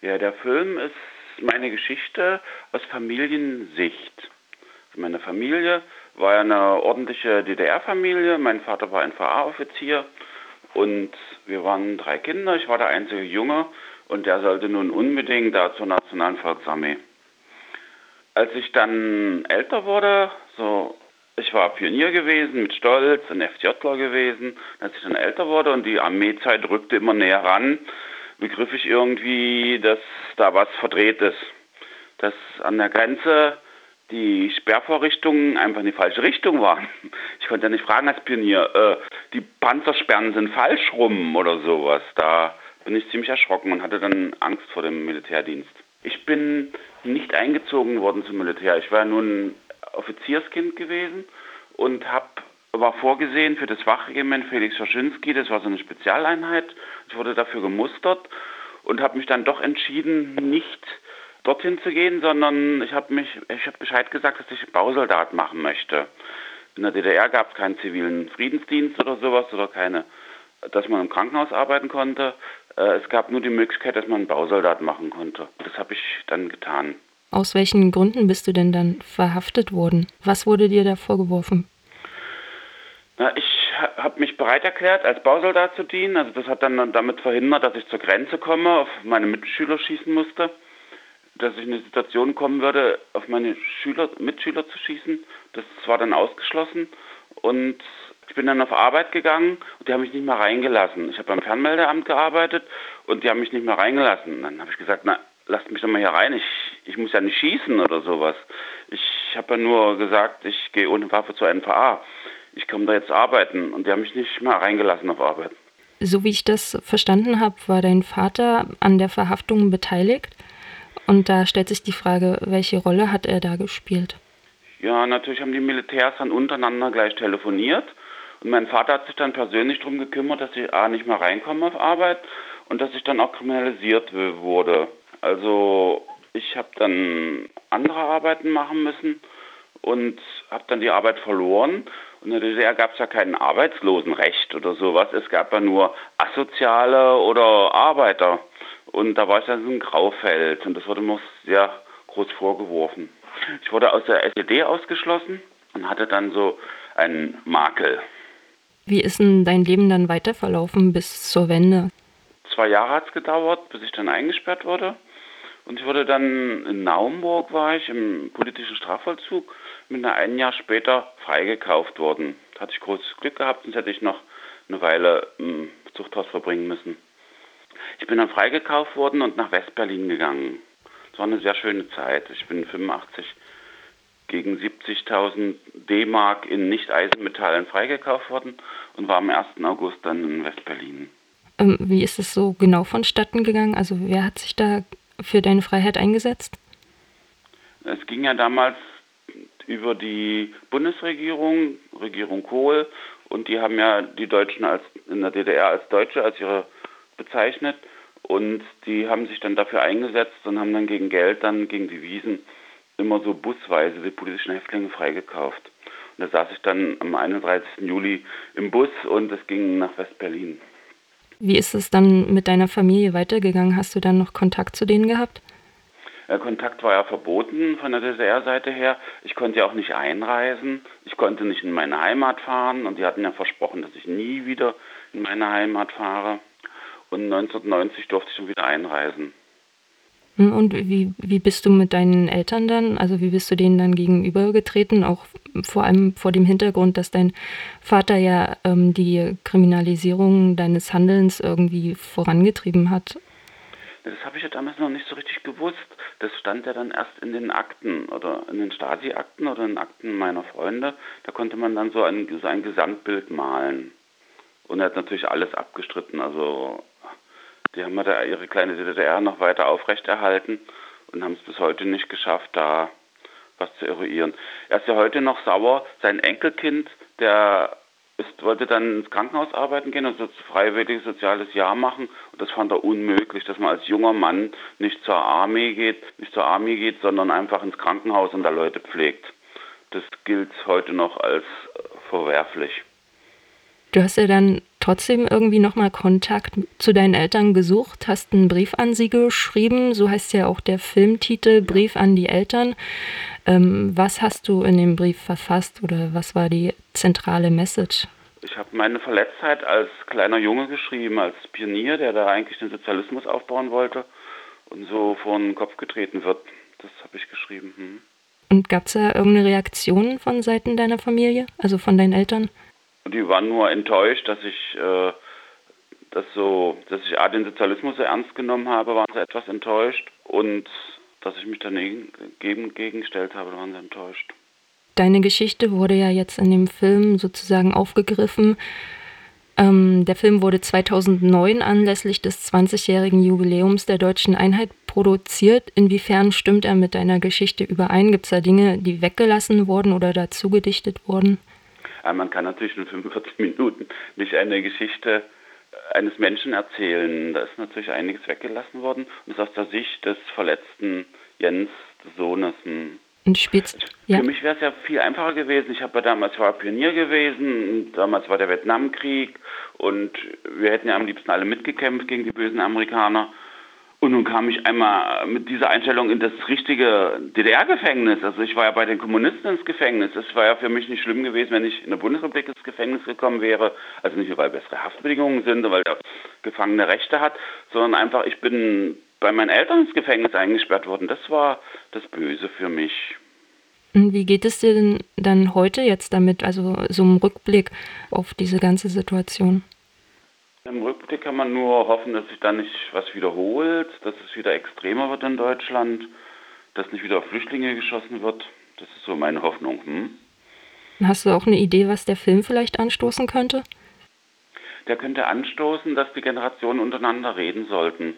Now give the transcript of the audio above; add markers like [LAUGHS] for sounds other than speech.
Ja, der Film ist meine Geschichte aus Familiensicht. Meine Familie war ja eine ordentliche DDR-Familie. Mein Vater war ein VA-Offizier und wir waren drei Kinder. Ich war der einzige Junge und der sollte nun unbedingt da zur Nationalen Volksarmee. Als ich dann älter wurde, so ich war Pionier gewesen mit Stolz, ein FJler gewesen. Als ich dann älter wurde und die Armeezeit rückte immer näher ran, begriff ich irgendwie, dass da was verdreht ist. Dass an der Grenze die Sperrvorrichtungen einfach in die falsche Richtung waren. Ich konnte ja nicht fragen als Pionier, äh, die Panzersperren sind falsch rum oder sowas. Da bin ich ziemlich erschrocken und hatte dann Angst vor dem Militärdienst. Ich bin nicht eingezogen worden zum Militär. Ich war nun Offizierskind gewesen und hab, war vorgesehen für das Wachregiment Felix Schaschinski, das war so eine Spezialeinheit. Ich wurde dafür gemustert und habe mich dann doch entschieden, nicht dorthin zu gehen, sondern ich habe mich, ich habe Bescheid gesagt, dass ich Bausoldat machen möchte. In der DDR gab es keinen zivilen Friedensdienst oder sowas oder keine, dass man im Krankenhaus arbeiten konnte. Äh, es gab nur die Möglichkeit, dass man Bausoldat machen konnte. Das habe ich dann getan. Aus welchen Gründen bist du denn dann verhaftet worden? Was wurde dir da vorgeworfen? Na, ich habe mich bereit erklärt, als Bausoldat zu dienen. Also das hat dann damit verhindert, dass ich zur Grenze komme, auf meine Mitschüler schießen musste. Dass ich in eine Situation kommen würde, auf meine Schüler, Mitschüler zu schießen. Das war dann ausgeschlossen. Und ich bin dann auf Arbeit gegangen und die haben mich nicht mehr reingelassen. Ich habe beim Fernmeldeamt gearbeitet und die haben mich nicht mehr reingelassen. Dann habe ich gesagt, na, lasst mich doch mal hier rein. Ich, ich muss ja nicht schießen oder sowas. Ich habe ja nur gesagt, ich gehe ohne Waffe zur NVA. Ich komme da jetzt arbeiten und die haben mich nicht mal reingelassen auf Arbeit. So wie ich das verstanden habe, war dein Vater an der Verhaftung beteiligt. Und da stellt sich die Frage, welche Rolle hat er da gespielt? Ja, natürlich haben die Militärs dann untereinander gleich telefoniert. Und mein Vater hat sich dann persönlich darum gekümmert, dass ich A nicht mehr reinkomme auf Arbeit und dass ich dann auch kriminalisiert wurde. Also ich habe dann andere Arbeiten machen müssen und habe dann die Arbeit verloren. Und in der DDR gab es ja kein Arbeitslosenrecht oder sowas. Es gab ja nur Asoziale oder Arbeiter. Und da war ich dann so ein Graufeld und das wurde mir sehr groß vorgeworfen. Ich wurde aus der SED ausgeschlossen und hatte dann so einen Makel. Wie ist denn dein Leben dann weiter verlaufen bis zur Wende? Zwei Jahre hat es gedauert, bis ich dann eingesperrt wurde. Und ich wurde dann in Naumburg war ich im politischen Strafvollzug, bin da ein Jahr später freigekauft worden. Da hatte ich großes Glück gehabt, sonst hätte ich noch eine Weile im Zuchthaus verbringen müssen. Ich bin dann freigekauft worden und nach Westberlin gegangen. Es war eine sehr schöne Zeit. Ich bin 85 gegen 70.000 D-Mark in Nicht-Eisenmetallen freigekauft worden und war am 1. August dann in Westberlin. Ähm, wie ist es so genau vonstatten gegangen? Also wer hat sich da für deine Freiheit eingesetzt? Es ging ja damals über die Bundesregierung, Regierung Kohl, und die haben ja die Deutschen als in der DDR als Deutsche als ihre bezeichnet und die haben sich dann dafür eingesetzt und haben dann gegen Geld dann gegen Wiesen immer so busweise die politischen Häftlinge freigekauft. Und da saß ich dann am 31. Juli im Bus und es ging nach West-Berlin. Wie ist es dann mit deiner Familie weitergegangen? Hast du dann noch Kontakt zu denen gehabt? Ja, Kontakt war ja verboten von der DDR-Seite her. Ich konnte ja auch nicht einreisen. Ich konnte nicht in meine Heimat fahren und die hatten ja versprochen, dass ich nie wieder in meine Heimat fahre. Und 1990 durfte ich schon wieder einreisen. Hm, und wie, wie bist du mit deinen Eltern dann, also wie bist du denen dann gegenübergetreten, auch vor allem vor dem Hintergrund, dass dein Vater ja ähm, die Kriminalisierung deines Handelns irgendwie vorangetrieben hat? Das habe ich ja damals noch nicht so richtig gewusst. Das stand ja dann erst in den Akten oder in den Stasi-Akten oder in den Akten meiner Freunde. Da konnte man dann so ein, so ein Gesamtbild malen. Und er hat natürlich alles abgestritten. Also die haben da ihre kleine DDR noch weiter aufrechterhalten und haben es bis heute nicht geschafft, da was zu eruieren. Er ist ja heute noch sauer. Sein Enkelkind, der ist, wollte dann ins Krankenhaus arbeiten gehen, also freiwilliges soziales Jahr machen. Und das fand er unmöglich, dass man als junger Mann nicht zur Armee geht, nicht zur Armee geht, sondern einfach ins Krankenhaus und da Leute pflegt. Das gilt heute noch als verwerflich. Du hast ja dann trotzdem irgendwie nochmal Kontakt zu deinen Eltern gesucht, hast einen Brief an sie geschrieben, so heißt ja auch der Filmtitel Brief an die Eltern. Ähm, was hast du in dem Brief verfasst oder was war die zentrale Message? Ich habe meine Verletztheit als kleiner Junge geschrieben, als Pionier, der da eigentlich den Sozialismus aufbauen wollte und so vor den Kopf getreten wird. Das habe ich geschrieben. Hm. Und gab es da irgendeine Reaktion von Seiten deiner Familie, also von deinen Eltern? Die waren nur enttäuscht, dass ich äh, das so, dass ich A, den Sozialismus so ernst genommen habe, waren sie etwas enttäuscht und dass ich mich daneben gegengestellt habe, waren sie enttäuscht. Deine Geschichte wurde ja jetzt in dem Film sozusagen aufgegriffen. Ähm, der Film wurde 2009 anlässlich des 20-jährigen Jubiläums der deutschen Einheit produziert. Inwiefern stimmt er mit deiner Geschichte überein? Gibt es da Dinge, die weggelassen wurden oder dazu gedichtet wurden? Ja, man kann natürlich in 45 [LAUGHS] Minuten nicht eine Geschichte eines Menschen erzählen. Da ist natürlich einiges weggelassen worden. Und das aus der Sicht des verletzten Jens, des Sohnes. Und spielst, ja. Für mich wäre es ja viel einfacher gewesen. Ich habe ja damals ich war Pionier gewesen. Damals war der Vietnamkrieg und wir hätten ja am liebsten alle mitgekämpft gegen die bösen Amerikaner. Und nun kam ich einmal mit dieser Einstellung in das richtige DDR-Gefängnis. Also ich war ja bei den Kommunisten ins Gefängnis. Es war ja für mich nicht schlimm gewesen, wenn ich in der Bundesrepublik ins Gefängnis gekommen wäre. Also nicht nur, weil bessere Haftbedingungen sind und weil der Gefangene Rechte hat, sondern einfach, ich bin bei meinen Eltern ins Gefängnis eingesperrt worden. Das war das Böse für mich. Wie geht es dir denn dann heute jetzt damit, also so im Rückblick auf diese ganze Situation? Im Rückblick kann man nur hoffen, dass sich da nicht was wiederholt, dass es wieder extremer wird in Deutschland, dass nicht wieder auf Flüchtlinge geschossen wird. Das ist so meine Hoffnung. Hm? Hast du auch eine Idee, was der Film vielleicht anstoßen könnte? Der könnte anstoßen, dass die Generationen untereinander reden sollten.